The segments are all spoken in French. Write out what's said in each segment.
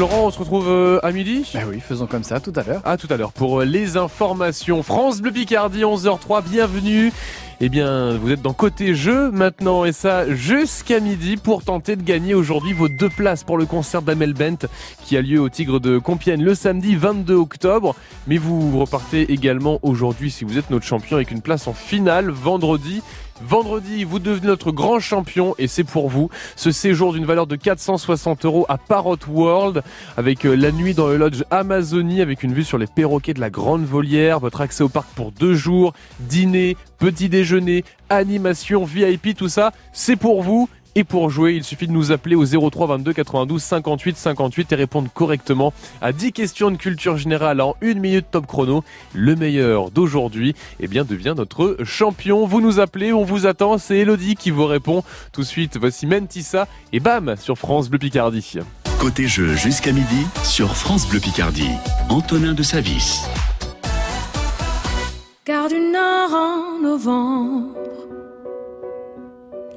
Florent, on se retrouve euh, à midi? Ben oui, faisons comme ça tout à l'heure. À tout à l'heure pour euh, les informations. France Bleu Picardie, 11h03, bienvenue. Eh bien, vous êtes dans côté jeu maintenant et ça jusqu'à midi pour tenter de gagner aujourd'hui vos deux places pour le concert d'Amel Bent qui a lieu au Tigre de Compiègne le samedi 22 octobre. Mais vous repartez également aujourd'hui si vous êtes notre champion avec une place en finale vendredi. Vendredi, vous devenez notre grand champion et c'est pour vous. Ce séjour d'une valeur de 460 euros à Parrot World avec euh, la nuit dans le lodge Amazonie avec une vue sur les perroquets de la Grande Volière, votre accès au parc pour deux jours, dîner, petit déjeuner, animation, VIP, tout ça, c'est pour vous. Et pour jouer, il suffit de nous appeler au 03 22 92 58 58 et répondre correctement à 10 questions de culture générale en une minute top chrono. Le meilleur d'aujourd'hui, eh bien, devient notre champion. Vous nous appelez, on vous attend. C'est Elodie qui vous répond. Tout de suite, voici Mentissa et bam sur France Bleu Picardie. Côté jeu jusqu'à midi sur France Bleu Picardie. Antonin de Savis. Car du nord en novembre,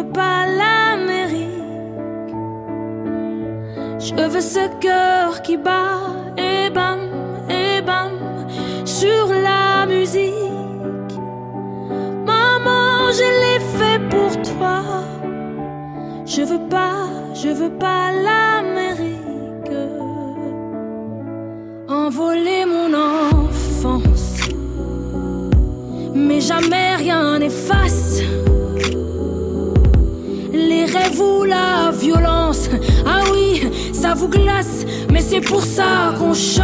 Veux pas l'Amérique. Je veux ce cœur qui bat, et bam, et bam, sur la musique. Maman, je l'ai fait pour toi. Je veux pas, je veux pas l'Amérique. Envoler mon enfance, mais jamais rien n'efface. La violence, ah oui, ça vous glace, mais c'est pour ça qu'on chante.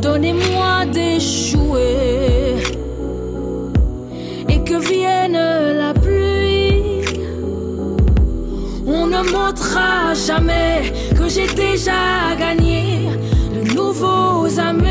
Donnez-moi des jouets et que vienne la pluie. On ne montrera jamais que j'ai déjà gagné de nouveaux amis.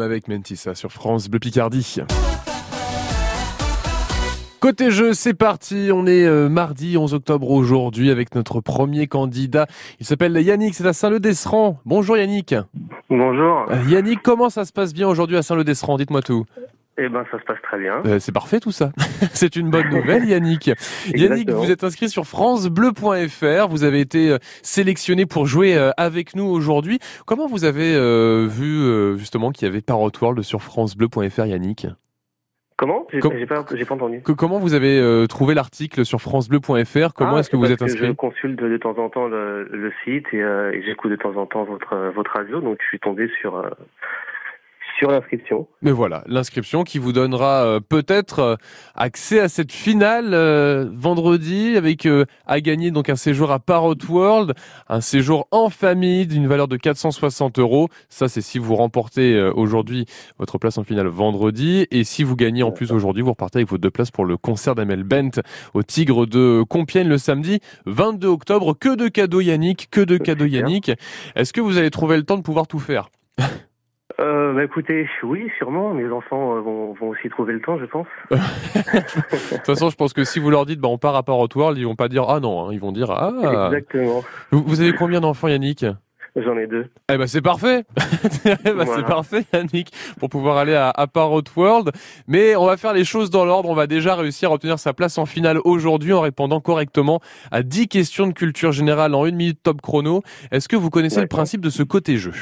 Avec Mentissa sur France Bleu Picardie. Côté jeu, c'est parti. On est euh, mardi 11 octobre aujourd'hui avec notre premier candidat. Il s'appelle Yannick, c'est à Saint-Leu-d'Esserand. Bonjour Yannick. Bonjour. Euh, Yannick, comment ça se passe bien aujourd'hui à Saint-Leu-d'Esserand? Dites-moi tout. Eh ben, ça se passe très bien. Euh, c'est parfait tout ça. c'est une bonne nouvelle, Yannick. Yannick, vous êtes inscrit sur francebleu.fr. Vous avez été euh, sélectionné pour jouer euh, avec nous aujourd'hui. Comment vous avez euh, vu euh, justement qu'il y avait Parrot World sur francebleu.fr, Yannick? Comment? J'ai Com- pas, pas entendu. Que- Comment vous avez euh, trouvé l'article sur francebleu.fr Comment Ah, est-ce que vous êtes inscrit? Je consulte de temps en temps le, le site et, euh, et j'écoute de temps en temps votre, votre radio, donc je suis tombé sur, euh, sur l'inscription. Mais voilà, l'inscription qui vous donnera euh, peut-être euh, accès à cette finale euh, vendredi avec euh, à gagner donc un séjour à Parrot World, un séjour en famille d'une valeur de 460 euros. Ça, c'est si vous remportez euh, aujourd'hui votre place en finale vendredi. Et si vous gagnez en plus aujourd'hui, vous repartez avec vos deux places pour le concert d'Amel Bent au Tigre de Compiègne le samedi 22 octobre. Que de cadeaux Yannick, que de cadeaux. Yannick. Est-ce que vous allez trouver le temps de pouvoir tout faire? Euh, bah écoutez, oui, sûrement, mes enfants euh, vont, vont aussi trouver le temps, je pense. De toute façon, je pense que si vous leur dites, bah, on part à Parrot World, ils vont pas dire ah non, hein. ils vont dire ah. Exactement. Vous, vous avez combien d'enfants, Yannick? J'en ai deux. Eh ben c'est parfait. Eh ben, Voilà. C'est parfait, Yannick, pour pouvoir aller à, à Parrot World. Mais on va faire les choses dans l'ordre. On va déjà réussir à obtenir sa place en finale aujourd'hui en répondant correctement à 10 questions de culture générale en une minute top chrono. Est-ce que vous connaissez le principe de ce côté jeu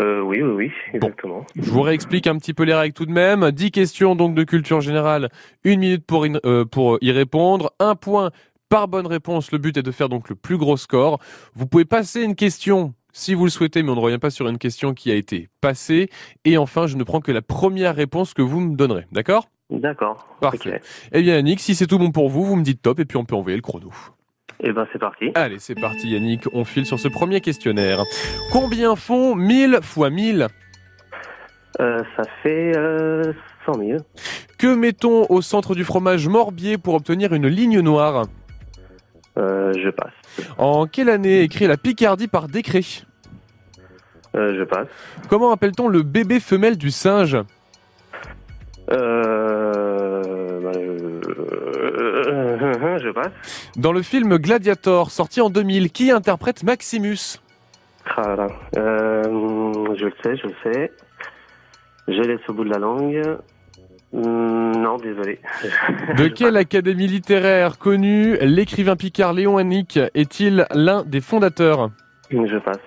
Euh, oui, oui, oui, exactement. Je vous réexplique un petit peu les règles tout de même. 10 questions donc de culture générale, une minute pour, y- euh, pour y répondre, un point par bonne réponse. Le but est de faire donc le plus gros score. Vous pouvez passer une question si vous le souhaitez, mais on ne revient pas sur une question qui a été passée. Et enfin, je ne prends que la première réponse que vous me donnerez. D'accord? D'accord. Parfait. Eh bien, Yannick, si c'est tout bon pour vous, vous me dites top et puis on peut envoyer le chrono. Eh ben, c'est parti. Allez, c'est parti Yannick, on file sur ce premier questionnaire. Combien font 1000 fois 1000 Euh, ça fait euh, 100 000. Que mettons au centre du fromage Morbier pour obtenir une ligne noire? Euh, je passe. En quelle année est écrit la Picardie par décret? Euh, je passe. Comment appelle-t-on le bébé femelle du singe? Euh, euh, je passe. Dans le film Gladiator, sorti en 2000, qui interprète Maximus? Ah, là. Euh, je le sais, je le sais. Je laisse au bout de la langue. Hum, non, désolé. De quelle académie littéraire connue l'écrivain picard Léon Hannick est-il l'un des fondateurs? Je passe.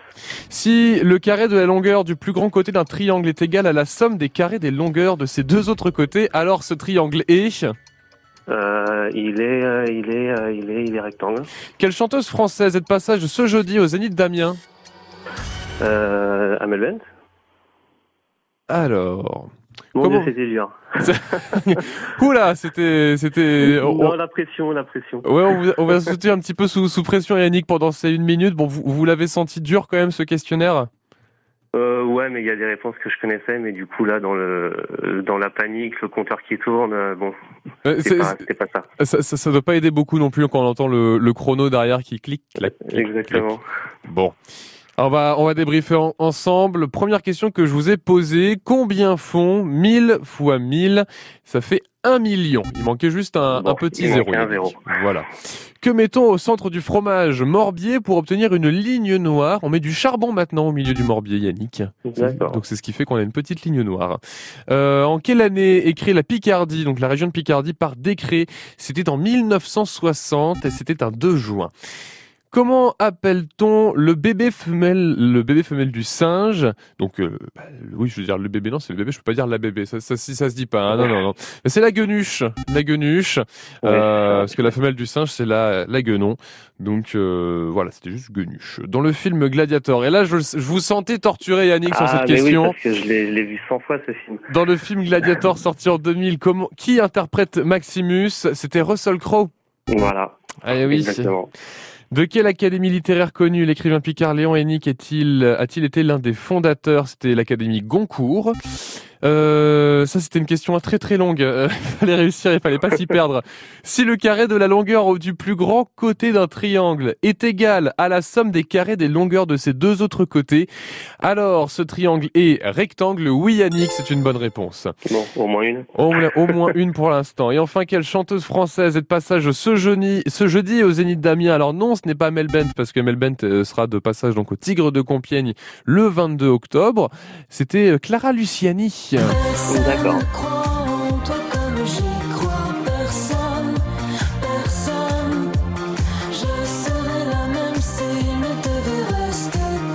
Si le carré de la longueur du plus grand côté d'un triangle est égal à la somme des carrés des longueurs de ses deux autres côtés, alors ce triangle est... Euh, il est, euh, il est, euh, il est, il est rectangle. Quelle chanteuse française est de passage ce jeudi au Zénith d'Amiens Euh, Amel Bent Alors... Mon Comment Dieu, c'était dur. Oula, c'était... c'était... on- la pression, la pression. Ouais, on, vous- on va se sentir un petit peu sous, sous pression, Yannick, pendant ces une minute. Bon, vous, vous l'avez senti dur quand même, ce questionnaire Euh, ouais, mais il y a des réponses que je connaissais, mais du coup là, dans le, dans la panique, le compteur qui tourne, euh, bon, Euh, c'est pas, ça. ça, ça, ça doit pas aider beaucoup non plus quand on entend le, le chrono derrière qui clique. clac, clic, Exactement. clic. Bon. On va, on va débriefer en- ensemble. Première question que je vous ai posée. Combien font 1000 fois 1000 Ça fait 1 million. Il manquait juste un, Bon, un petit il zéro. un zéro. Voilà. Que mettons au centre du fromage Morbier pour obtenir une ligne noire? On met du charbon maintenant au milieu du Morbier, Yannick. Donc c'est ce qui fait qu'on a une petite ligne noire. Euh, en quelle année est créée la Picardie, donc la région de Picardie, par décret? C'était en 1960 et c'était un 2 juin. Comment appelle-t-on le bébé femelle, le bébé femelle du singe? Donc euh, bah, oui, je veux dire le bébé, non, c'est le bébé. Je peux pas dire la bébé. Ça, ça, si ça se dit pas. hein, non, non, non. C'est la guenuche, la guenuche. Ouais, Euh, parce que la femelle du singe, c'est la, la guenon. Donc euh, voilà, c'était juste guenuche. Dans le film Gladiator. Et là, je, je vous sentais torturé, Yannick, sur ah, cette mais question. oui, parce que je l'ai, je l'ai vu 100 fois ce film. Dans le film Gladiator sorti en 2000, comment, qui interprète Maximus? C'était Russell Crowe? Voilà. Ah oui. Exactement. De quelle académie littéraire connue l'écrivain Picard Léon Hennick est-il, a-t-il été l'un des fondateurs? C'était l'académie Goncourt. Euh, ça, c'était une question très très longue. Euh, Il fallait réussir, il fallait pas s'y perdre. Si le carré de la longueur du plus grand côté d'un triangle est égal à la somme des carrés des longueurs de ses deux autres côtés, alors ce triangle est rectangle. Oui, Yannick, c'est une bonne réponse. Bon, au moins une. Au, au moins une pour l'instant. Et enfin, quelle chanteuse française est de passage ce jeudi, ce jeudi au Zénith d'Amiens? Alors non, ce n'est pas Mel Bent, parce que Mel Bent euh, sera de passage donc au Tigre de Compiègne le 22 octobre. C'était euh, Clara Luciani. D'accord.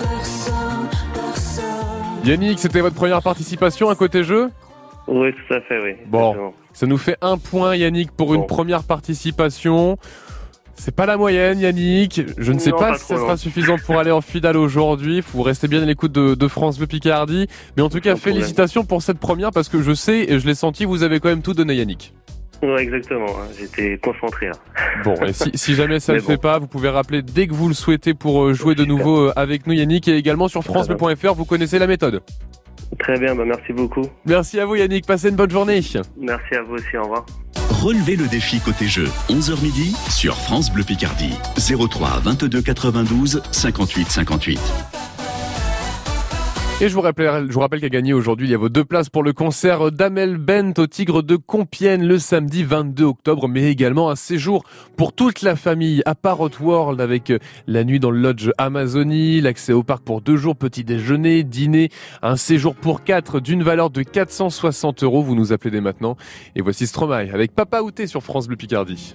Personne, personne. Yannick, c'était votre première participation à côté jeu? Oui, tout à fait, oui. Bon. Exactement. Ça nous fait un point, Yannick, pour une première participation. C'est pas la moyenne, Yannick. Je ne sais Non, pas, pas si ça sera suffisant pour aller en finale aujourd'hui. Vous restez bien à l'écoute de, de France Bleu Picardie. Mais en tout cas, problème. félicitations pour cette première parce que je sais et je l'ai senti, vous avez quand même tout donné, Yannick. Ouais, exactement. hein. J'étais concentré là. Bon, et si, si jamais ça ne le fait pas, vous pouvez rappeler dès que vous le souhaitez pour euh, jouer de nouveau euh, avec nous, Yannick, et également sur FranceBleu.fr. Vous connaissez la méthode. Très bien, bah merci beaucoup. Merci à vous, Yannick. Passez une bonne journée. Merci à vous aussi, au revoir. Relevez le défi côté jeu, 11h midi sur France Bleu Picardie. 03 22 92 58 58. Et je vous rappelle, qu'à gagner aujourd'hui, il y a vos deux places pour le concert d'Amel Bent au Tigre de Compiègne le samedi 22 octobre, mais également un séjour pour toute la famille à Parrot World avec euh, la nuit dans le lodge Amazonie, l'accès au parc pour deux jours, petit déjeuner, dîner, un séjour pour quatre d'une valeur de 460 euros. Vous nous appelez dès maintenant. Et voici Stromae avec Papa Outé sur France Bleu Picardie.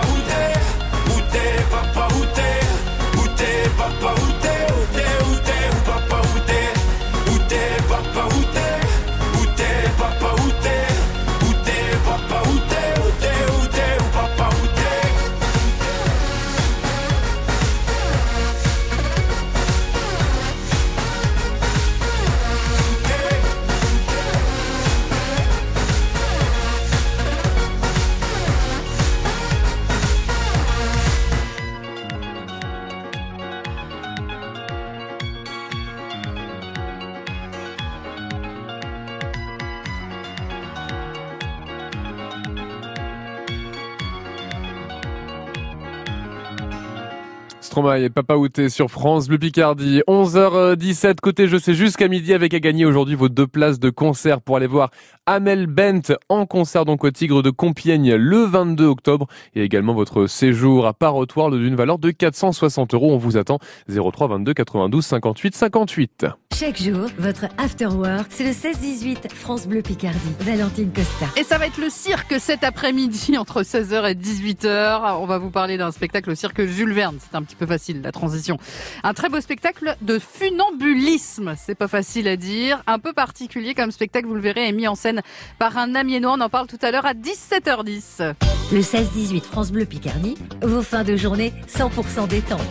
Stromae et Papa Outé sur France Bleu Picardie. 11h17 côté je sais jusqu'à midi avec à gagner aujourd'hui vos deux places de concert pour aller voir Amel Bent en concert donc au Tigre de Compiègne le 22 octobre et également votre séjour à Parotoire d'une valeur de 460 euros. On vous attend 03 22 92 58 58. Chaque jour, votre after work, c'est le 16-18 France Bleu Picardie. Valentine Costa. Et ça va être le cirque cet après-midi entre 16h et 18h. On va vous parler d'un spectacle au cirque Jules Verne. C'est un petit peu facile la transition. Un très beau spectacle de funambulisme. C'est pas facile à dire. Un peu particulier comme spectacle, vous le verrez, est mis en scène par un amiénois. On en parle tout à l'heure à 17h10. Le 16-18 France Bleu Picardie, vos fins de journée 100% détente.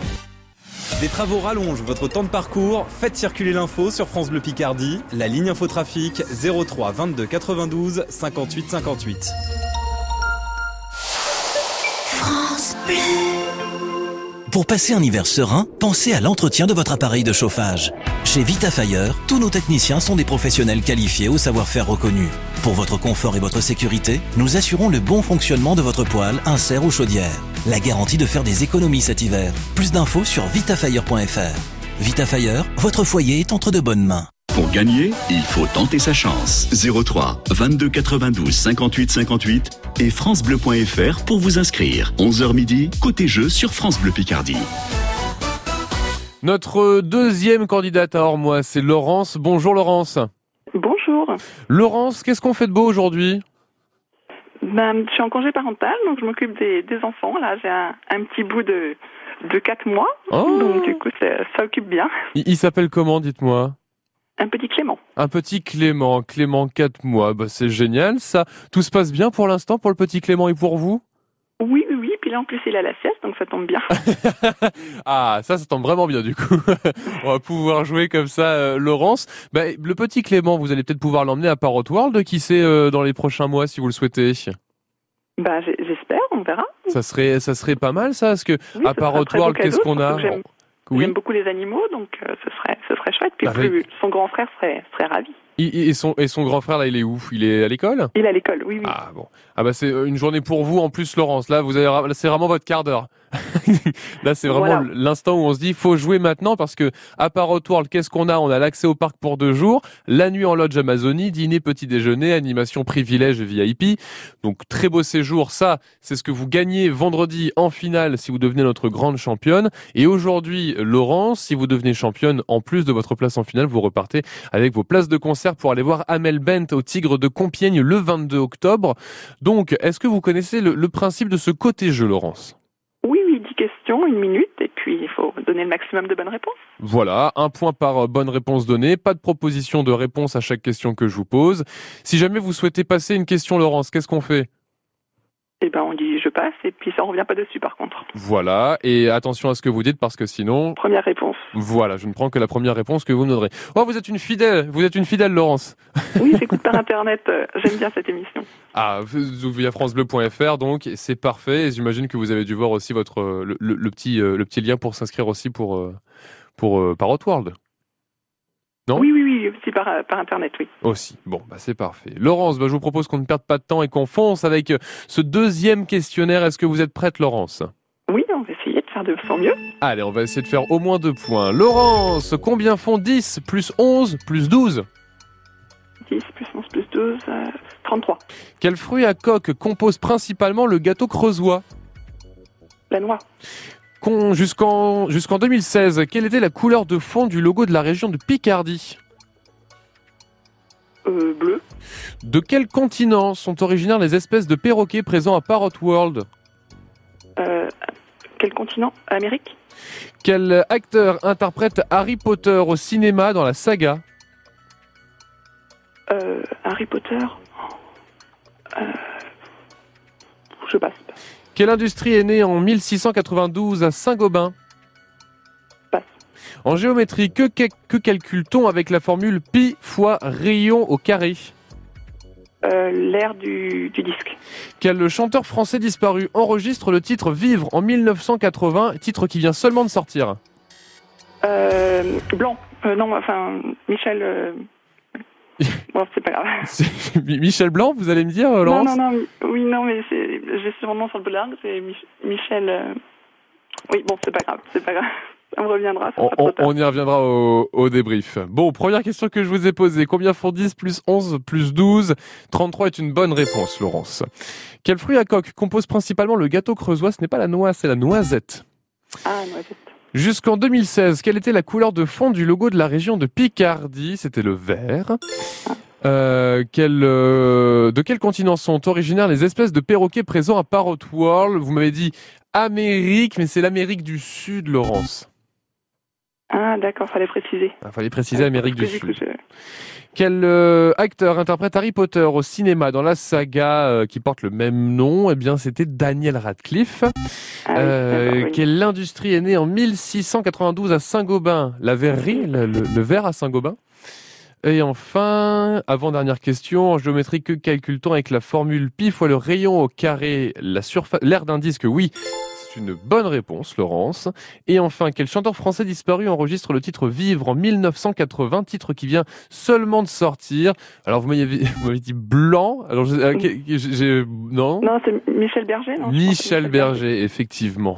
Des travaux rallongent votre temps de parcours. Faites circuler l'info sur France Bleu Picardie. La ligne infotrafic 03 22 92 58 58. France Bleu. Pour passer un hiver serein, pensez à l'entretien de votre appareil de chauffage. Chez Vitafire, tous nos techniciens sont des professionnels qualifiés au savoir-faire reconnu. Pour votre confort et votre sécurité, nous assurons le bon fonctionnement de votre poêle, insert ou chaudière. La garantie de faire des économies cet hiver. Plus d'infos sur vitafire.fr. Vitafire, votre foyer est entre de bonnes mains. Pour gagner, il faut tenter sa chance. 03 22 92 58 58 et francebleu.fr pour vous inscrire. 11h midi, côté jeu sur France Bleu Picardie. Notre deuxième candidate à Ormois, c'est Laurence. Bonjour Laurence. Bonjour. Laurence, qu'est-ce qu'on fait de beau aujourd'hui? Ben, je suis en congé parental, donc je m'occupe des, des enfants. Là, j'ai un, un petit bout de, de 4 mois. Oh. Donc, du coup, ça, ça occupe bien. Il, il s'appelle comment, dites-moi? Un petit Clément. Un petit Clément, Clément 4 mois, bah, c'est génial ça. Tout se passe bien pour l'instant pour le petit Clément et pour vous? Oui, oui, oui. Puis là, en plus, il a la sieste, donc ça tombe bien. Ah, ça, ça tombe vraiment bien du coup. On va pouvoir jouer comme ça, euh, Laurence. Bah, le petit Clément, vous allez peut-être pouvoir l'emmener à Parrot World, qui sait, euh, dans les prochains mois, si vous le souhaitez? J'ai- j'espère, on verra. Ça serait, ça serait pas mal ça, parce que Oui, à Parrot World, qu'est-ce qu'on a Oui. j'aime beaucoup les animaux, donc euh, ce, serait, ce serait chouette. Puis Bah, plus- son grand frère serait, serait ravi. Et, son, et son grand frère là, il est où? Il est à l'école? Il est à l'école, oui, oui. Ah bon. Ah bah c'est une journée pour vous en plus Laurence. Là vous avez c'est vraiment votre quart d'heure. Là c'est vraiment Voilà. l'instant où on se dit faut jouer maintenant parce que à World qu'est-ce qu'on a? On a l'accès au parc pour deux jours, la nuit en lodge Amazonie, dîner petit déjeuner, animation privilège VIP. Donc très beau séjour. Ça c'est ce que vous gagnez vendredi en finale si vous devenez notre grande championne. Et aujourd'hui Laurence, si vous devenez championne en plus de votre place en finale, vous repartez avec vos places de concert pour aller voir Amel Bent au Tigre de Compiègne le 22 octobre. Donc, est-ce que vous connaissez le, le principe de ce côté jeu, Laurence? Oui, oui, 10 questions, une minute, et puis il faut donner le maximum de bonnes réponses. Voilà, un point par euh, bonne réponse donnée, pas de proposition de réponse à chaque question que je vous pose. Si jamais vous souhaitez passer une question, Laurence, qu'est-ce qu'on fait? Et ben, on dit je passe, et puis ça, on revient pas dessus par contre. Voilà, et attention à ce que vous dites parce que sinon, Première réponse. voilà, je ne prends que la première réponse que vous me donnerez. Oh, vous êtes une fidèle, vous êtes une fidèle, Laurence. Oui, j'écoute par internet, euh, j'aime bien cette émission. Ah, via francebleu.fr, donc c'est parfait. Et j'imagine que vous avez dû voir aussi votre euh, le, le- le petit euh, le petit lien pour s'inscrire aussi pour pour euh, Parrot World. Non Oui, oui, oui, aussi par, par internet, oui. Aussi. Bon, bah c'est parfait. Laurence, bah, je vous propose qu'on ne perde pas de temps et qu'on fonce avec euh, ce deuxième questionnaire. Est-ce que vous êtes prête, Laurence? Oui, on va essayer de faire de son mieux. Allez, on va essayer de faire au moins deux points. Laurence, combien font 10 plus 11 plus 12 10 plus 11 plus 12, euh, 33. Quel fruit à coque compose principalement le gâteau creusois? La noix. Jusqu'en 2016, quelle était la couleur de fond du logo de la région de Picardie Euh, bleu. De quel continent sont originaires les espèces de perroquets présents à Parrot World Euh, quel continent? Amérique? Quel acteur interprète Harry Potter au cinéma dans la saga euh, Harry Potter? Euh, Je passe. Quelle industrie est née en 1692 à Saint-Gobain Passe. En géométrie, que, que- que calcule-t-on avec la formule pi fois rayon au carré Euh, L'ère du, du disque. Quel chanteur français disparu enregistre le titre Vivre en 1980, titre qui vient seulement de sortir? Euh, blanc. Euh, non, enfin, Michel. Bon, c'est pas grave. Michel Blanc, vous allez me dire, euh, Non, Laurence? Non, non. Oui, non, mais j'ai son nom sur le boulard. C'est Mich- Michel. euh, Oui, bon, c'est pas grave, c'est pas grave. Me reviendra. Ça On, on- on y reviendra au, au débrief. Bon, première question que je vous ai posée. Combien font 10 plus 11 plus 12 33 est une bonne réponse, Laurence. Quel fruit à coque compose principalement le gâteau creusois? Ce n'est pas la noix, c'est la noisette. Ah, noisette. Jusqu'en 2016, quelle était la couleur de fond du logo de la région de Picardie? C'était le vert. Euh, quel, euh, de quel continent sont originaires les espèces de perroquets présents à Parrot World? Vous m'avez dit Amérique, mais c'est l'Amérique du Sud, Laurence. Ah, d'accord, fallait préciser. Il fallait préciser Amérique du que, Sud. Quel euh, acteur interprète Harry Potter au cinéma dans la saga euh, qui porte le même nom? Eh bien, c'était Daniel Radcliffe. Ah Euh, oui. Quelle industrie est née en 1692 à Saint-Gobain? La verrerie, le, le- le verre à Saint-Gobain. Et enfin, avant-dernière question, en géométrie, que calcule-t-on avec la formule pi fois le rayon au carré, la surface, l'air d'un disque Oui, c'est une bonne réponse, Laurence. Et enfin, quel chanteur français disparu enregistre le titre Vivre en 1980, titre qui vient seulement de sortir Alors, vous m'avez dit blanc. Alors, euh, j'ai non, Non, c'est Michel Berger, non? Michel Berger, effectivement.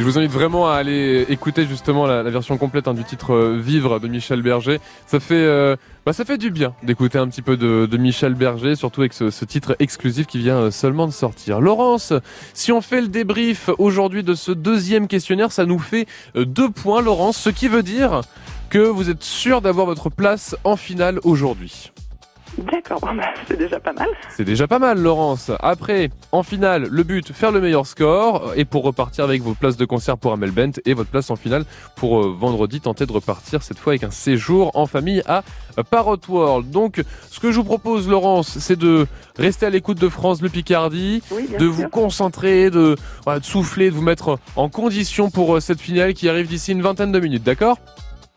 Je vous invite vraiment à aller écouter justement la, version complète hein, du titre euh, Vivre de Michel Berger. Ça fait, euh, bah, ça fait du bien d'écouter un petit peu de, Michel Berger, surtout avec ce, ce titre exclusif qui vient euh, seulement de sortir. Laurence, si on fait le débrief aujourd'hui de ce deuxième questionnaire, ça nous fait deux points, Laurence, ce qui veut dire que vous êtes sûr d'avoir votre place en finale aujourd'hui. D'accord, bon, bah, c'est déjà pas mal. C'est déjà pas mal, Laurence. Après, en finale, le but, faire le meilleur score. Et pour repartir avec vos places de concert pour Amel Bent et votre place en finale pour euh, vendredi, tenter de repartir cette fois avec un séjour en famille à euh, Parrot World. Donc, ce que je vous propose, Laurence, c'est de rester à l'écoute de France Le Picardie, Oui, de sûr. vous concentrer, de, voilà, de souffler, de vous mettre en condition pour euh, cette finale qui arrive d'ici une vingtaine de minutes, d'accord?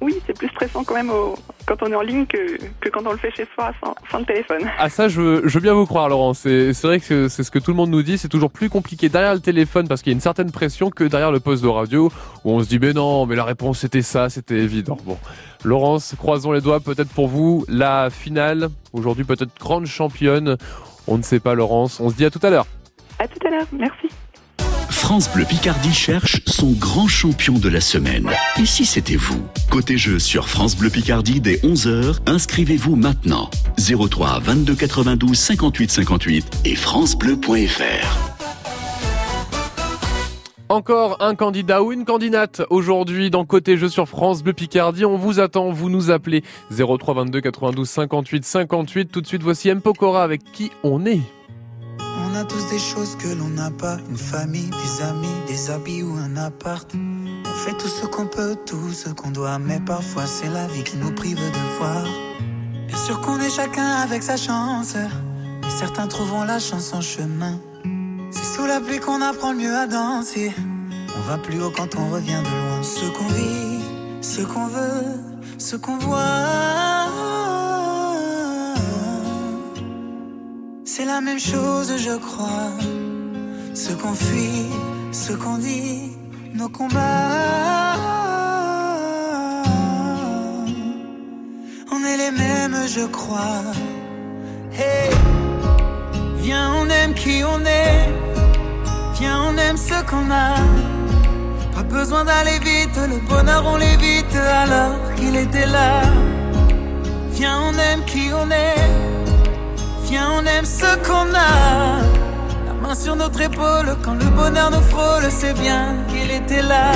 Oui, c'est plus stressant quand même au- quand on est en ligne que, que quand on le fait chez soi sans, sans le téléphone. Ah ça, je veux, je veux bien vous croire, Laurent. C'est c'est vrai que c'est ce que tout le monde nous dit. C'est toujours plus compliqué derrière le téléphone parce qu'il y a une certaine pression que derrière le poste de radio où on se dit mais non, mais la réponse c'était ça, c'était évident. Bon, Laurence, croisons les doigts. Peut-être pour vous la finale aujourd'hui, peut-être grande championne. On ne sait pas, Laurence. On se dit à tout à l'heure. À tout à l'heure, merci. France Bleu Picardie cherche son grand champion de la semaine. Et si c'était vous? Côté jeu sur France Bleu Picardie dès 11h, inscrivez-vous maintenant. 03 22 92 58 58 et francebleu.fr. Encore un candidat ou une candidate aujourd'hui dans Côté Jeu sur France Bleu Picardie. On vous attend, vous nous appelez 03 22 92 58 58. Tout de suite, voici M. Pokora avec qui on est. On a tous des choses que l'on n'a pas, une famille, des amis, des habits ou un appart. On fait tout ce qu'on peut, tout ce qu'on doit, mais parfois c'est la vie qui nous prive de voir. Bien sûr qu'on est chacun avec sa chance, mais certains trouveront la chance en chemin. C'est sous la pluie qu'on apprend le mieux à danser. On va plus haut quand on revient de loin. Ce qu'on vit, ce qu'on veut, ce qu'on voit. C'est la même chose, je crois. Ce qu'on fuit, ce qu'on dit, nos combats. On est les mêmes, je crois. Hey, viens, on aime qui on est. Viens, on aime ce qu'on a. Pas besoin d'aller vite, le bonheur on l'évite alors qu'il était là. Viens, on aime qui on est. On aime ce qu'on a. La main sur notre épaule, quand le bonheur nous frôle, c'est bien qu'il était là.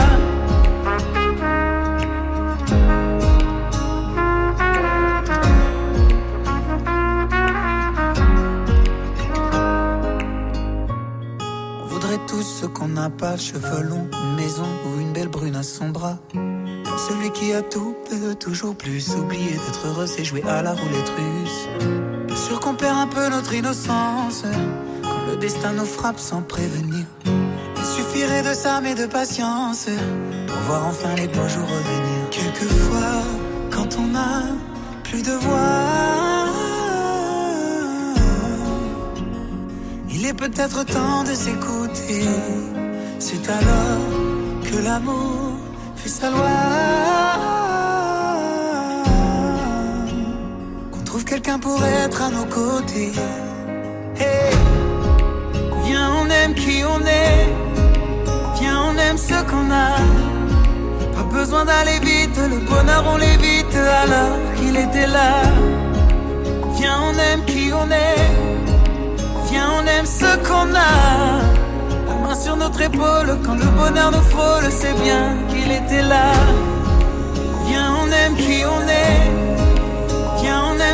On voudrait tous ce qu'on n'a pas, cheveux longs, une maison ou une belle brune à son bras. Celui qui a tout peut toujours plus. Oublier d'être heureux, c'est jouer à la roulette russe. Sûr qu'on perd un peu notre innocence quand le destin nous frappe sans prévenir. Il suffirait de mais de patience pour voir enfin les beaux jours revenir. Quelquefois, quand on a plus de voix, il est peut-être temps de s'écouter. C'est alors que l'amour qui s'éloigne. Qu'on quelqu'un pour être à nos côtés. Hey, viens, on aime qui on est. Viens, on aime ce qu'on a. Pas besoin d'aller vite, le bonheur on l'évite alors qu'il était là. Viens, on aime qui on est. Viens, on aime ce qu'on a. La main sur notre épaule quand le bonheur nous frôle, c'est bien qu'il était là. Viens, on aime qui on est.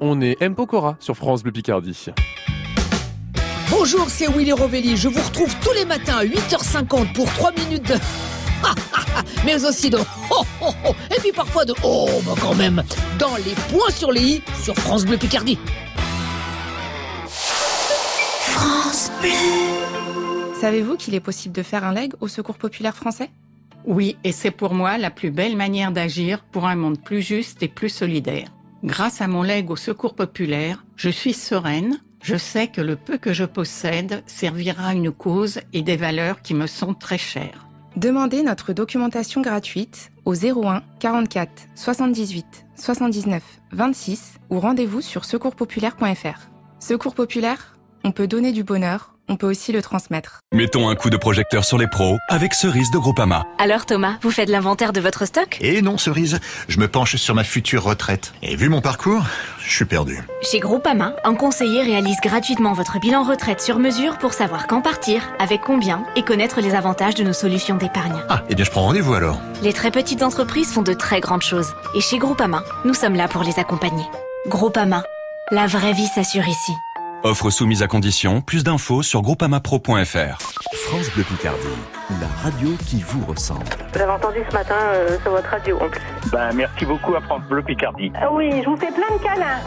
On est M. Pokora sur France Bleu Picardie. Bonjour, c'est Willy Rovelli. Je vous retrouve tous les matins à 8h50 pour 3 minutes de. Mais aussi de. Oh, oh, oh. Et puis parfois de. Oh, bah quand même. Dans les points sur les i sur France Bleu Picardie. France Bleu. Savez-vous qu'il est possible de faire un leg au Secours populaire français? Oui, et c'est pour moi la plus belle manière d'agir pour un monde plus juste et plus solidaire. Grâce à mon leg au Secours populaire, je suis sereine, je sais que le peu que je possède servira à une cause et des valeurs qui me sont très chères. Demandez notre documentation gratuite au 01 44 78 79 26 ou rendez-vous sur secourspopulaire.fr. Secours populaire, on peut donner du bonheur, on peut aussi le transmettre. Mettons un coup de projecteur sur les pros avec Cerise de Groupama. Alors Thomas, vous faites l'inventaire de votre stock? Et non, Cerise, je me penche sur ma future retraite. Et vu mon parcours, je suis perdu. Chez Groupama, un conseiller réalise gratuitement votre bilan retraite sur mesure pour savoir quand partir, avec combien et connaître les avantages de nos solutions d'épargne. Ah, eh bien je prends rendez-vous alors. Les très petites entreprises font de très grandes choses. Et chez Groupama, nous sommes là pour les accompagner. Groupama, la vraie vie s'assure ici. Offre soumise à condition. Plus d'infos sur groupamapro.fr. France Bleu Picardie, la radio qui vous ressemble. Vous l'avez entendu ce matin euh, sur votre radio en plus. Ben, merci beaucoup à France Bleu Picardie. Ah oui, je vous fais plein de câlins.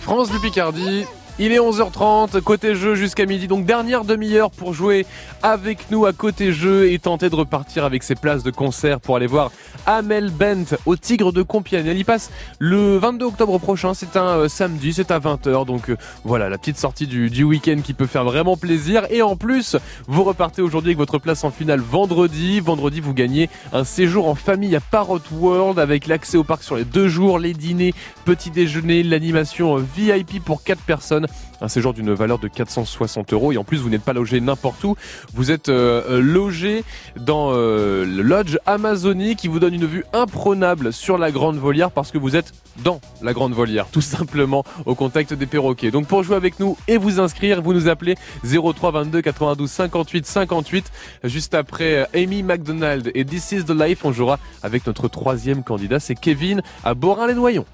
France Bleu Picardie. Il est 11h30, côté jeu jusqu'à midi, donc dernière demi-heure pour jouer avec nous à côté jeu et tenter de repartir avec ses places de concert pour aller voir Amel Bent au Tigre de Compiègne. Elle y passe le 22 octobre prochain, c'est un euh, samedi, c'est à 20h, donc euh, voilà la petite sortie du, week-end qui peut faire vraiment plaisir. Et en plus, vous repartez aujourd'hui avec votre place en finale vendredi. Vendredi, vous gagnez un séjour en famille à Parrot World avec l'accès au parc sur les deux jours, les dîners, petit déjeuner, l'animation euh, VIP pour quatre personnes un séjour d'une valeur de 460 euros. Et en plus vous n'êtes pas logé n'importe où, vous êtes euh, logé dans euh, le lodge Amazonie qui vous donne une vue imprenable sur la grande volière parce que vous êtes dans la grande volière tout simplement au contact des perroquets. Donc pour jouer avec nous et vous inscrire, vous nous appelez 03 22 92 58 58 juste après euh, Amy McDonald et This is the Life, on jouera avec notre troisième candidat, c'est Kevin à Borin-les-Noyons.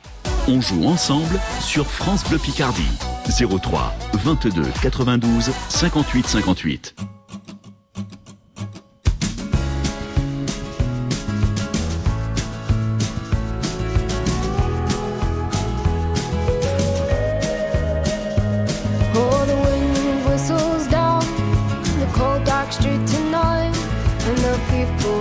On joue ensemble sur France Bleu Picardie. 03 22 92 58 58. Oh, the wind whistles down the cold dark street tonight, and the people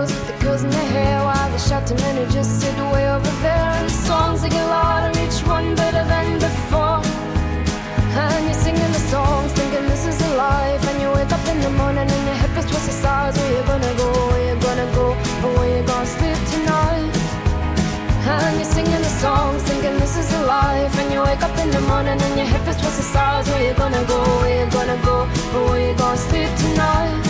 girls with the girls in their hair, while the shouting men just sit way over there. And the songs they get louder, each one better than before. And you're singing the songs, thinking this is a life. And you wake up in the morning and your head twice the size. Where you gonna go? Where you gonna go? Or where you gonna sleep tonight? And you're singing the songs, thinking this is a life. And you wake up in the morning and your head twice the size. Where you gonna go? Where you gonna go? Or where you gonna sleep tonight?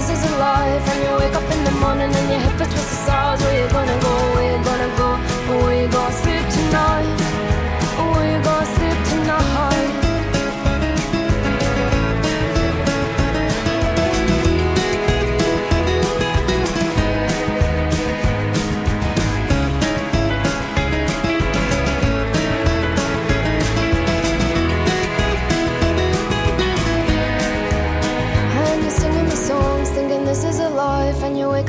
life. And you wake up in the morning and your feels towards the stars. Where you gonna go? Where you gonna go? Where you gonna sleep tonight? Where you gonna sleep tonight?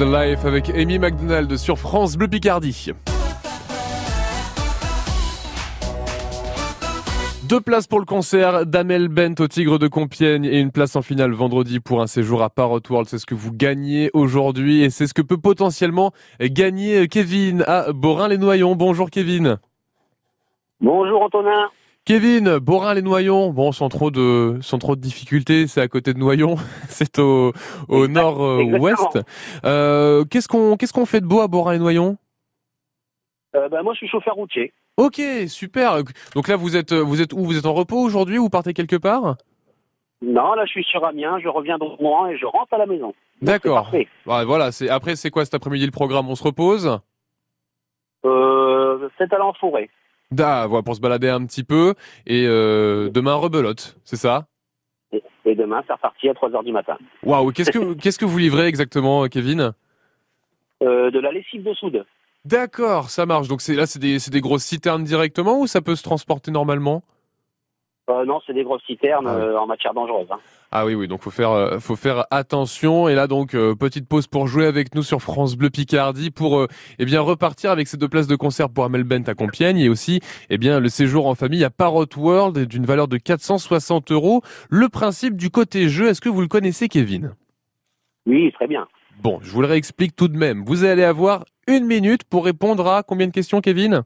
the life avec Amy McDonald sur France Bleu Picardie. Deux places pour le concert d'Amel Bent au Tigre de Compiègne et une place en finale vendredi pour un séjour à Parrot World. C'est ce que vous gagnez aujourd'hui et c'est ce que peut potentiellement gagner Kevin à Borin-les-Noyons. Bonjour Kevin. Bonjour Antonin. Kevin, Borin-les-Noyons, bon, sans trop de, sans trop de difficultés, c'est à côté de Noyon, c'est au, au nord-ouest. Euh, qu'est-ce qu'on, qu'est-ce qu'on fait de beau à Borin-les-Noyons Euh, bah, moi, je suis chauffeur routier. Ok, super. Donc là, vous êtes, vous êtes où? Vous êtes en repos aujourd'hui ou vous partez quelque part? Non, là, je suis sur Amiens, je reviens de Rouen et je rentre à la maison. D'accord. Ouais, voilà. C'est après, c'est quoi cet après-midi le programme? On se repose? Euh, c'est allé en forêt. Da, voilà, pour se balader un petit peu et euh, demain rebelote, c'est ça? Et, et demain, c'est reparti à 3h du matin. Waouh. Qu'est-ce que, qu'est-ce que vous livrez exactement, Kevin? Euh, de la lessive de soude. D'accord, ça marche. Donc c'est là, c'est des, c'est des grosses citernes directement ou ça peut se transporter normalement? Euh, non, c'est des grosses citernes Ah euh, en matière dangereuse. hein. Ah oui, oui, donc faut faire, euh, faut faire attention. Et là, donc, petite pause pour jouer avec nous sur France Bleu Picardie pour, eh bien, repartir avec ces deux places de concert pour Amel Bent à Compiègne et aussi, eh bien, le séjour en famille à Parrot World d'une valeur de 460 euros. Le principe du côté jeu, est-ce que vous le connaissez, Kevin? Oui, très bien. Bon, je vous le réexplique tout de même. Vous allez avoir une minute pour répondre à combien de questions, Kevin?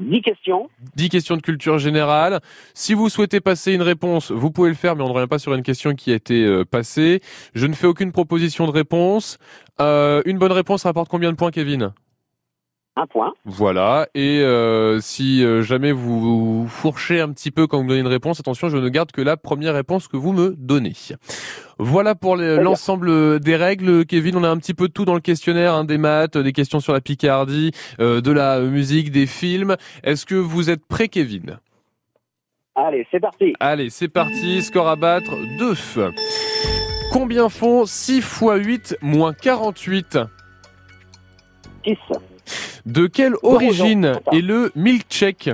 10 questions. 10 questions de culture générale. Si vous souhaitez passer une réponse, vous pouvez le faire, mais on ne revient pas sur une question qui a été euh, passée. Je ne fais aucune proposition de réponse. Euh, une bonne réponse rapporte combien de points, Kevin? Un point. Voilà. Et euh, si euh, jamais vous fourchez un petit peu quand vous me donnez une réponse, attention, je ne garde que la première réponse que vous me donnez. Voilà pour l'ensemble des règles, Kevin. On a un petit peu de tout dans le questionnaire, hein, des maths, des questions sur la Picardie, euh, de la musique, des films. Est-ce que vous êtes prêt, Kevin? Allez, c'est parti. Allez, c'est parti. Score à battre 2. Combien font 6 x 8 moins 48 6. De quelle origine est le milkshake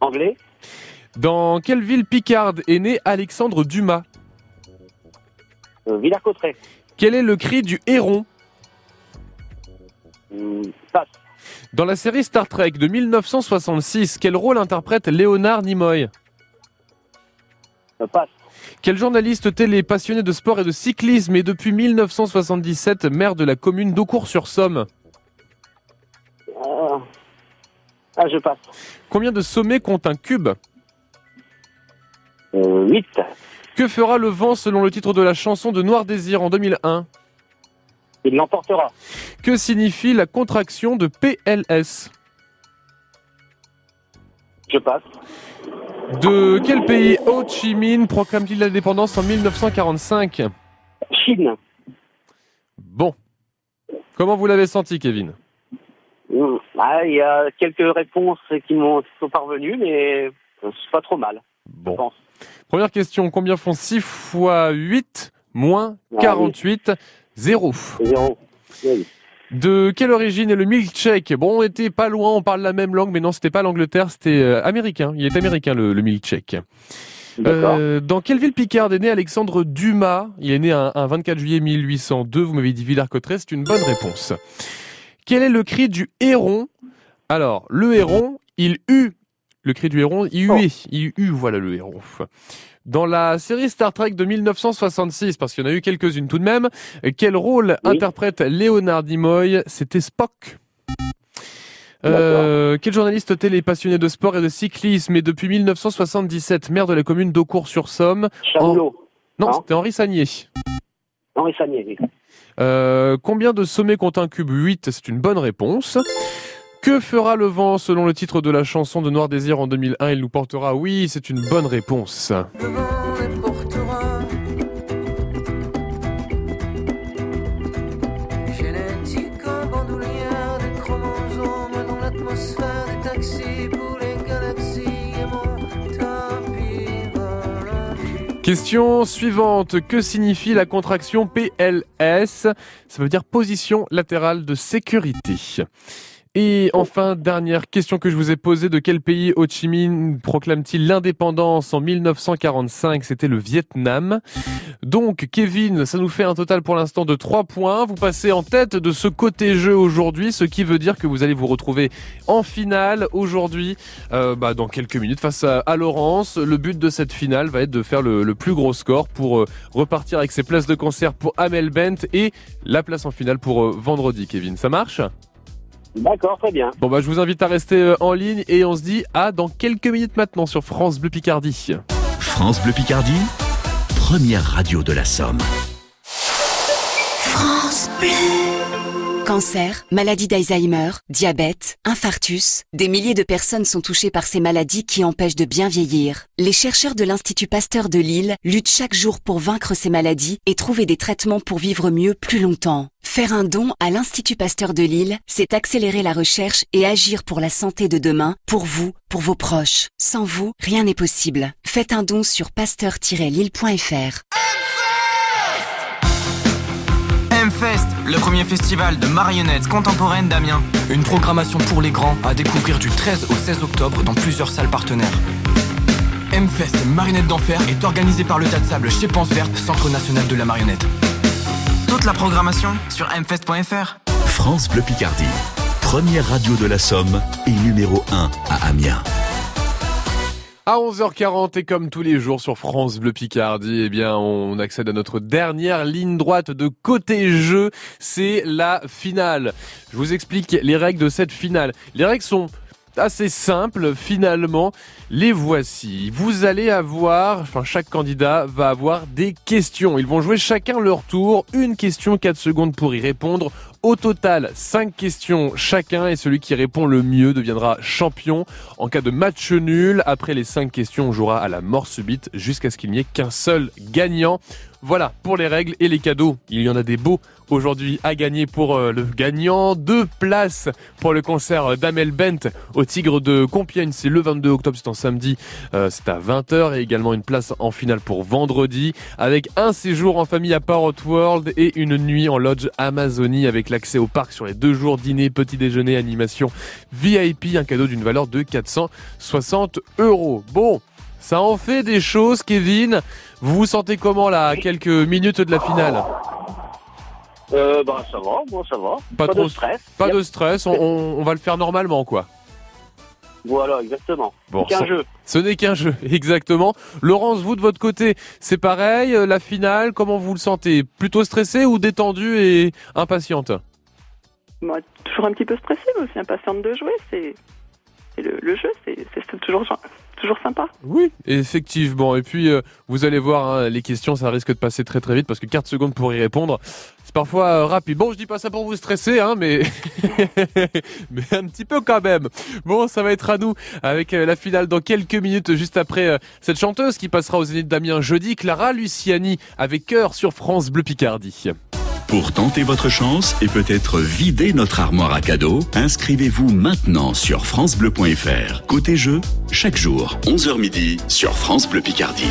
Anglais. Dans quelle ville picarde est né Alexandre Dumas Euh, Villers-Cotterêts. Quel est le cri du héron Hmm, passe. Dans la série Star Trek de 1966, quel rôle interprète Léonard Nimoy Euh, passe. Quel journaliste télé passionné de sport et de cyclisme est depuis 1977 maire de la commune d'Aucourt-sur-Somme Euh, Ah, je passe. Combien de sommets compte un cube Euh, 8. Que fera le vent selon le titre de la chanson de Noir Désir en 2001 Il l'emportera. Que signifie la contraction de PLS Je passe. De quel pays Ho Chi Minh proclame-t-il l'indépendance en 1945 Chine. Bon. Comment vous l'avez senti, Kevin? Hmm, ah, il y a quelques réponses qui m'ont sont parvenues, mais c'est pas trop mal. Bon. Première question, combien font 6 fois 8 moins Ah, 48 0 Zéro. Oui. De quelle origine est le milkshake? Bon, on était pas loin, on parle la même langue, mais non, c'était pas l'Angleterre, c'était euh, américain. Il est américain le, le milkshake. Euh, dans quelle ville picarde est né Alexandre Dumas? Il est né un, un 24 juillet 1802. Vous m'avez dit Villers-Cotterêts, c'est une bonne réponse. Quel est le cri du héron? Alors, le héron, il eut. Le cri du héron, il huait. Il eut, voilà le héron. Dans la série Star Trek de 1966, parce qu'il y en a eu quelques-unes tout de même, quel rôle interprète Leonard Nimoy? C'était Spock. Euh, quel journaliste télé passionné de sport et de cyclisme et depuis 1977 maire de la commune d'Eaucourt-sur-Somme Chamelot. Non, Non. c'était Henri Sagnier. Henri Sagnier, oui. Euh, combien de sommets compte un cube? 8 C'est une bonne réponse. Que fera le vent selon le titre de la chanson de Noir Désir en 2001 Il nous portera Oui, c'est une bonne réponse. Génétique en bandoulière des chromosomes dans l'atmosphère des taxis pour les galaxies et mon tapis volant. Question suivante. Que signifie la contraction PLS Ça veut dire position latérale de sécurité. Et enfin, dernière question que je vous ai posée. De quel pays Ho Chi Minh proclame-t-il l'indépendance en 1945 C'était le Vietnam. Donc, Kevin, ça nous fait un total pour l'instant de 3 points. Vous passez en tête de ce côté jeu aujourd'hui, ce qui veut dire que vous allez vous retrouver en finale aujourd'hui, euh, bah, dans quelques minutes, face à, à Laurence. Le but de cette finale va être de faire le, plus gros score pour euh, repartir avec ses places de concert pour Amel Bent et la place en finale pour euh, vendredi, Kevin. Ça marche? D'accord, très bien. Bon bah je vous invite à rester euh, en ligne et on se dit à dans quelques minutes maintenant sur France Bleu Picardie. France Bleu Picardie, première radio de la Somme. France Bleu. Cancer, maladie d'Alzheimer, diabète, infarctus, des milliers de personnes sont touchées par ces maladies qui empêchent de bien vieillir. Les chercheurs de l'Institut Pasteur de Lille luttent chaque jour pour vaincre ces maladies et trouver des traitements pour vivre mieux plus longtemps. Faire un don à l'Institut Pasteur de Lille, c'est accélérer la recherche et agir pour la santé de demain, pour vous, pour vos proches. Sans vous, rien n'est possible. Faites un don sur pasteur-lille.fr. M-Fest, le premier festival de marionnettes contemporaines d'Amiens. Une programmation pour les grands à découvrir du 13 au 16 octobre dans plusieurs salles partenaires. M-Fest, marionnette d'enfer, est organisé par le Tas de Sable chez Pense Verte, Centre National de la Marionnette. Toute la programmation sur mfest.fr. France Bleu Picardie, première radio de la Somme et numéro 1 à Amiens. À 11h40 et comme tous les jours sur France Bleu Picardie, eh bien on accède à notre dernière ligne droite de côté jeu, c'est la finale. Je vous explique les règles de cette finale. Les règles sont assez simples finalement. Les voici. Vous allez avoir, enfin chaque candidat va avoir des questions. Ils vont jouer chacun leur tour, une question 4 secondes pour y répondre. Au total, 5 questions chacun et celui qui répond le mieux deviendra champion. En cas de match nul, après les 5 questions, on jouera à la mort subite jusqu'à ce qu'il n'y ait qu'un seul gagnant. Voilà pour les règles et les cadeaux. Il y en a des beaux aujourd'hui à gagner pour euh, le gagnant. Deux places pour le concert d'Amel Bent au Tigre de Compiègne. C'est le 22 octobre, c'est en samedi. Euh, c'est à 20h et également une place en finale pour vendredi avec un séjour en famille à Parrot World et une nuit en lodge Amazonie avec l'accès au parc sur les deux jours, dîner, petit déjeuner, animation VIP, un cadeau d'une valeur de 460 euros. Bon, ça en fait des choses, Kevin. Vous vous sentez comment là, à quelques minutes de la finale Euh, bah, ça va, bon, ça va. Pas, trop de stress. Pas de stress, on, on- on va le faire normalement, quoi. Voilà, exactement. Bon, C'est qu'un jeu. Ce n'est qu'un jeu, exactement. Laurence, vous de votre côté, c'est pareil, euh, la finale, comment vous le sentez? Plutôt stressé ou détendu et impatiente? Moi, toujours un petit peu stressée, mais aussi impatiente de jouer. C'est c'est le, le jeu, c'est c'est- c'est toujours, toujours sympa. Oui, effectivement. Et puis, euh, vous allez voir, hein, les questions, ça risque de passer très très vite parce que 4 secondes pour y répondre, c'est parfois euh, rapide. Bon, je dis pas ça pour vous stresser, hein, mais... un petit peu quand même. Bon, ça va être à nous avec euh, la finale dans quelques minutes, juste après cette chanteuse qui passera aux Zénith d'Amiens jeudi, Clara Luciani, avec cœur sur France Bleu Picardie. Pour tenter votre chance et peut-être vider notre armoire à cadeaux, inscrivez-vous maintenant sur francebleu.fr. Côté jeu, chaque jour, 11h midi sur France Bleu Picardie.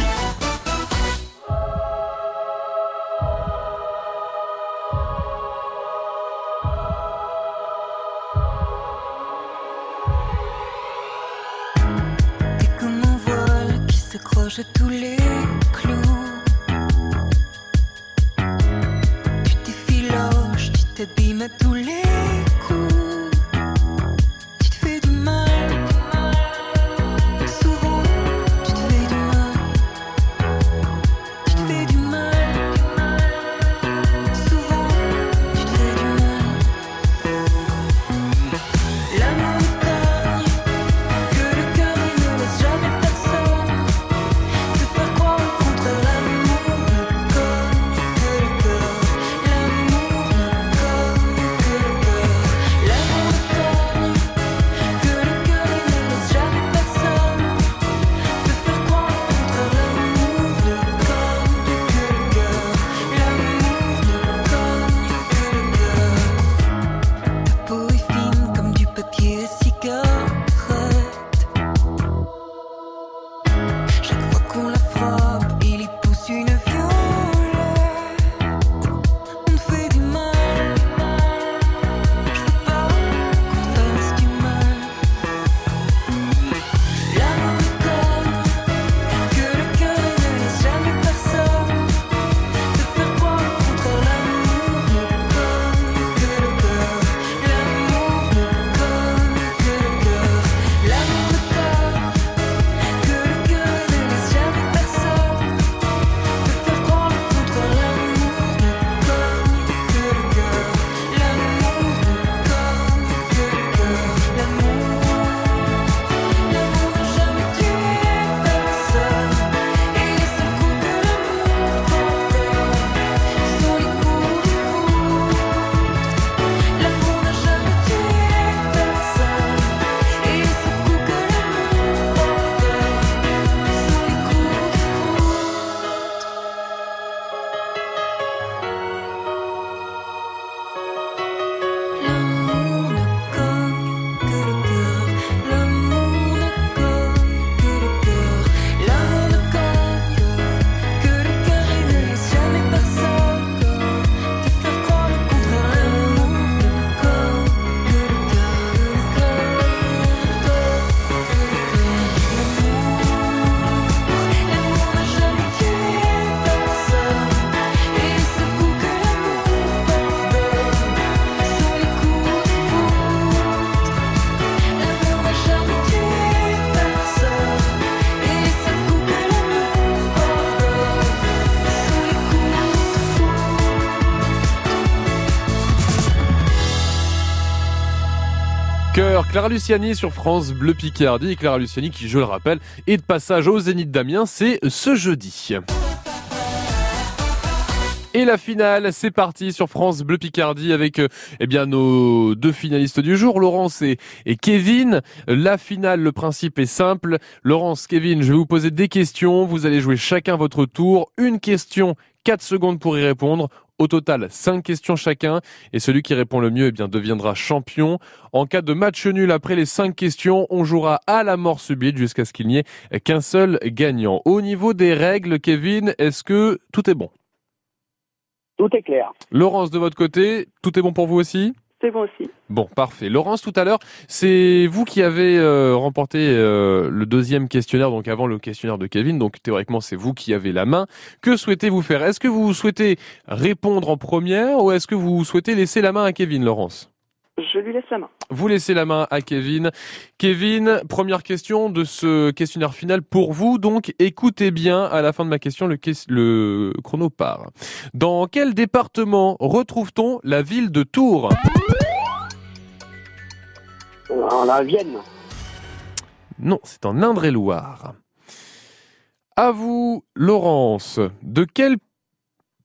À tous Clara Luciani sur France Bleu Picardie. Clara Luciani qui, je le rappelle, est de passage au Zénith d'Amiens, c'est ce jeudi. Et la finale, c'est parti sur France Bleu Picardie avec euh, eh bien nos deux finalistes du jour, Laurence et, Kevin. La finale, le principe est simple. Laurence, Kevin, je vais vous poser des questions. Vous allez jouer chacun votre tour. Une question, 4 secondes pour y répondre. Au total, 5 questions chacun. Et celui qui répond le mieux eh bien, deviendra champion. En cas de match nul après les 5 questions, on jouera à la mort subite jusqu'à ce qu'il n'y ait qu'un seul gagnant. Au niveau des règles, Kevin, est-ce que tout est bon? Tout est clair. Laurence, de votre côté, tout est bon pour vous aussi? C'est bon aussi. Bon, parfait. Laurence, tout à l'heure, c'est vous qui avez euh, remporté euh, le deuxième questionnaire, donc avant le questionnaire de Kevin. Donc théoriquement, c'est vous qui avez la main. Que souhaitez-vous faire? Est-ce que vous souhaitez répondre en première ou est-ce que vous souhaitez laisser la main à Kevin, Laurence? Je lui laisse la main. Vous laissez la main à Kevin. Kevin, première question de ce questionnaire final pour vous. Donc, écoutez bien à la fin de ma question, le, chrono part. Dans quel département retrouve-t-on la ville de Tours? En la Vienne. Non, c'est en Indre-et-Loire. À vous, Laurence. De quel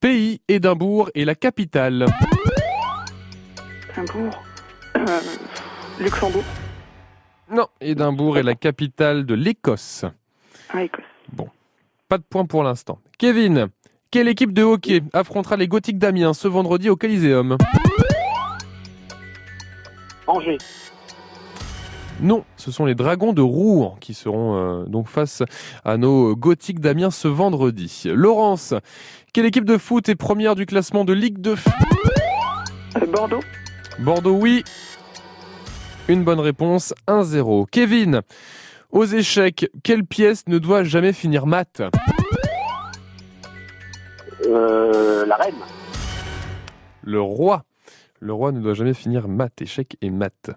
pays Édimbourg est la capitale? Édimbourg. Euh, Luxembourg. Non, Édimbourg est la capitale de l'Écosse. Ah, Écosse. Bon, pas de point pour l'instant. Kevin, Quelle équipe de hockey affrontera les Gothiques d'Amiens ce vendredi au Coliseum Angers. Non, ce sont les Dragons de Rouen qui seront euh, donc face à nos Gothiques d'Amiens ce vendredi. Laurence, quelle équipe de foot est première du classement de Ligue 2 Euh, Bordeaux. Bordeaux, oui. Une bonne réponse, 1-0. Kevin, aux échecs, quelle pièce ne doit jamais finir mat? Euh, la reine. Le roi. Le roi ne doit jamais finir mat, échec et mat.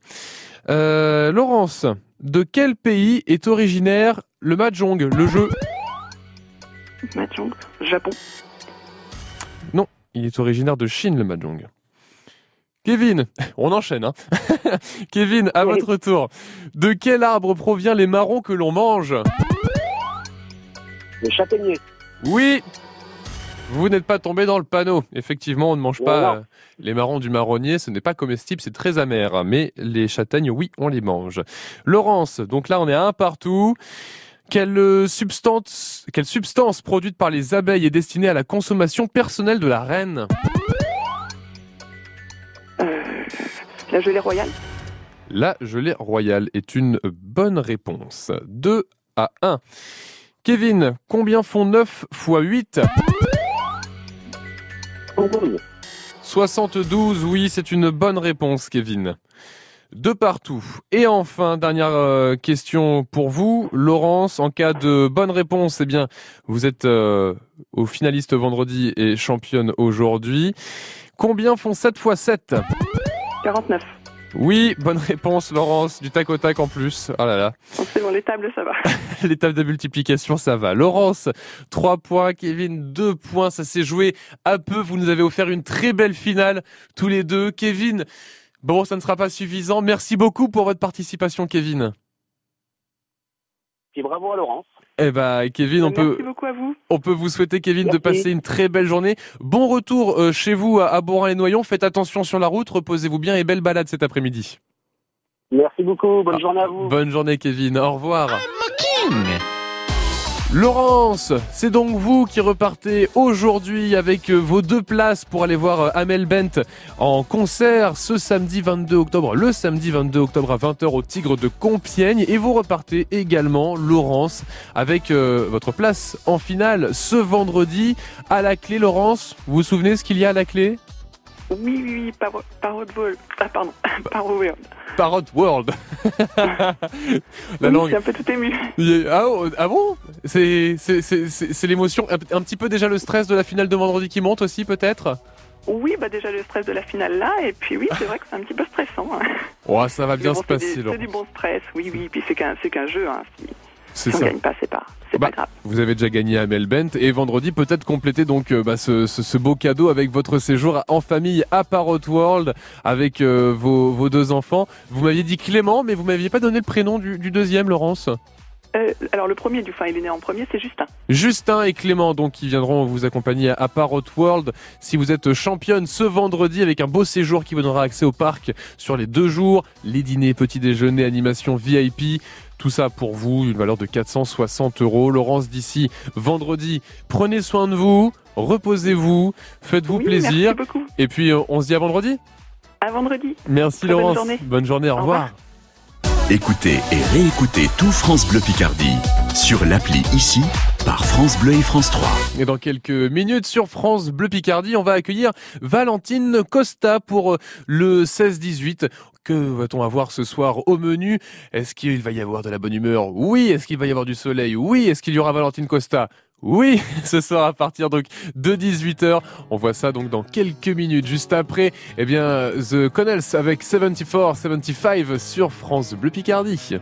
Euh, Laurence, de quel pays est originaire le mahjong, le jeu? Mahjong. Japon. Non, il est originaire de Chine, le mahjong. Kevin, on enchaîne. Hein Kevin, à votre tour. De quel arbre provient les marrons que l'on mange? Le châtaignier. Oui Vous n'êtes pas tombé dans le panneau. Effectivement, on ne mange pas euh, les marrons du marronnier. Ce n'est pas comestible, c'est très amer. Mais les châtaignes, oui, on les mange. Laurence, donc là, on est à un partout. Quelle euh, substance, quelle substance produite par les abeilles est destinée à la consommation personnelle de la reine? La gelée royale. La gelée royale est une bonne réponse. 2 à 1. Kevin, combien font 9 fois 8 72, oui, c'est une bonne réponse, Kevin. De partout. Et enfin, dernière euh, question pour vous, Laurence. En cas de bonne réponse, eh bien, vous êtes euh, au finaliste vendredi et championne aujourd'hui. Combien font 7 fois 7 49. Oui, bonne réponse, Laurence. Du tac au tac en plus. Oh là là. C'est bon, les tables, ça va. L'étape de multiplication, ça va. Laurence, 3 points. Kevin, 2 points. Ça s'est joué à peu. Vous nous avez offert une très belle finale, tous les deux. Kevin, bon, ça ne sera pas suffisant. Merci beaucoup pour votre participation, Kevin. Puis bravo à Laurence. Eh ben, Kevin, on peut, beaucoup à vous. on peut vous souhaiter, Kevin, de passer une très belle journée. Bon retour euh, chez vous à, à Borin-les-Noyons. Faites attention sur la route. Reposez-vous bien et belle balade cet après-midi. Merci beaucoup. Bonne journée à vous. Bonne journée, Kevin. Au revoir. Laurence, c'est donc vous qui repartez aujourd'hui avec euh, vos deux places pour aller voir euh, Amel Bent en concert ce samedi 22 octobre, le samedi 22 octobre à 20h au Tigre de Compiègne. Et vous repartez également, Laurence, avec euh, votre place en finale ce vendredi à la clé. Laurence, vous vous souvenez ce qu'il y a à la clé? Oui, oui, oui, Parrot Parrot World. Ah, pardon, Parrot World. Parrot World. la Oui, langue. Je suis un peu tout ému. Ah, oh, ah bon? C'est c'est- c'est- c'est- c'est l'émotion, un, petit peu déjà le stress de la finale de vendredi qui monte aussi peut-être? Oui, bah déjà le stress de la finale là, et puis oui, c'est vrai que c'est un petit peu stressant. hein. Oh, ça va bien bon, se c'est passer. C'est du bon stress, oui, oui, puis c'est qu'un c'est qu'un jeu. Hein. Si, C'est on gagne pas, c'est pas, c'est Bah, pas grave. Vous avez déjà gagné à Melbent et vendredi peut-être compléter donc euh, bah, ce, ce- ce beau cadeau avec votre séjour en famille à Parrot World avec euh, vos, vos deux enfants. Vous m'aviez dit Clément, mais vous m'aviez pas donné le prénom du, du deuxième, Laurence. Euh, alors le premier, du fin, il est né en premier, c'est Justin. Justin et Clément, donc, qui viendront vous accompagner à Parrot World si vous êtes championne ce vendredi avec un beau séjour qui vous donnera accès au parc sur les deux jours, les dîners, petits déjeuners, animation VIP. Tout ça pour vous, une valeur de 460 euros. Laurence d'ici vendredi, prenez soin de vous, reposez-vous, faites-vous Oui, plaisir. merci beaucoup. Et puis euh, on se dit à vendredi. À vendredi. Merci Très bonne Laurence. journée. Bonne journée, au, Au revoir. revoir. Écoutez et réécoutez tout France Bleu Picardie sur l'appli ici par France Bleu et France 3. Et dans quelques minutes sur France Bleu Picardie, on va accueillir Valentine Costa pour euh, le 16-18. Que va-t-on avoir ce soir au menu? Est-ce qu'il va y avoir de la bonne humeur? Oui. Est-ce qu'il va y avoir du soleil? Oui. Est-ce qu'il y aura Valentine Costa? Oui, ce soir à partir donc de 18h. On voit ça donc dans quelques minutes. Juste après, eh bien, The Connells avec 74, 75 sur France Bleu Picardie.